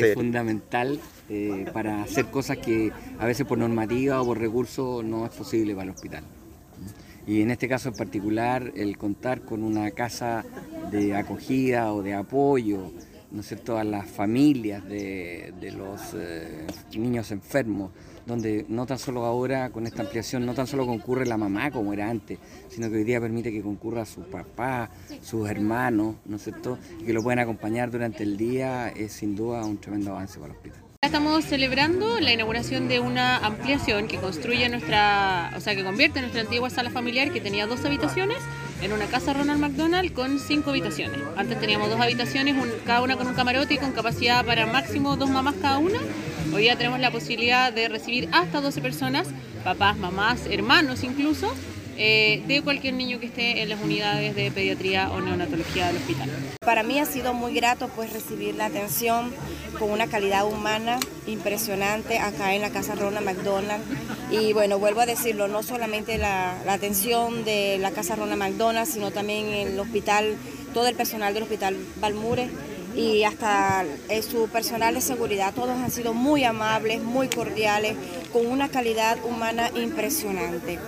es fundamental eh, para hacer cosas que a veces por normativa o por recursos no es posible para el hospital. Y en este caso en particular, el contar con una casa de acogida o de apoyo, ¿no es cierto?, a las familias de, los eh, niños enfermos, donde no tan solo ahora con esta ampliación, no tan solo concurre la mamá como era antes, sino que hoy día permite que concurra su papá, sus hermanos, ¿no es cierto?, y que lo puedan acompañar durante el día, es sin duda un tremendo avance para el hospital. Estamos celebrando la inauguración de una ampliación que construye nuestra, o sea, que convierte nuestra antigua sala familiar que tenía dos habitaciones en una casa Ronald McDonald con cinco habitaciones. Antes teníamos dos habitaciones, cada una con un camarote y con capacidad para máximo dos mamás cada una. Hoy día tenemos la posibilidad de recibir hasta 12 personas, papás, mamás, hermanos incluso, eh, de cualquier niño que esté en las unidades de pediatría o neonatología del hospital. Para mí ha sido muy grato pues recibir la atención con una calidad humana impresionante acá en la Casa Ronald McDonald. Y bueno, vuelvo a decirlo, no solamente la, atención de la Casa Ronald McDonald, sino también el hospital, todo el personal del Hospital Balmure y hasta eh, su personal de seguridad, todos han sido muy amables, muy cordiales, con una calidad humana impresionante.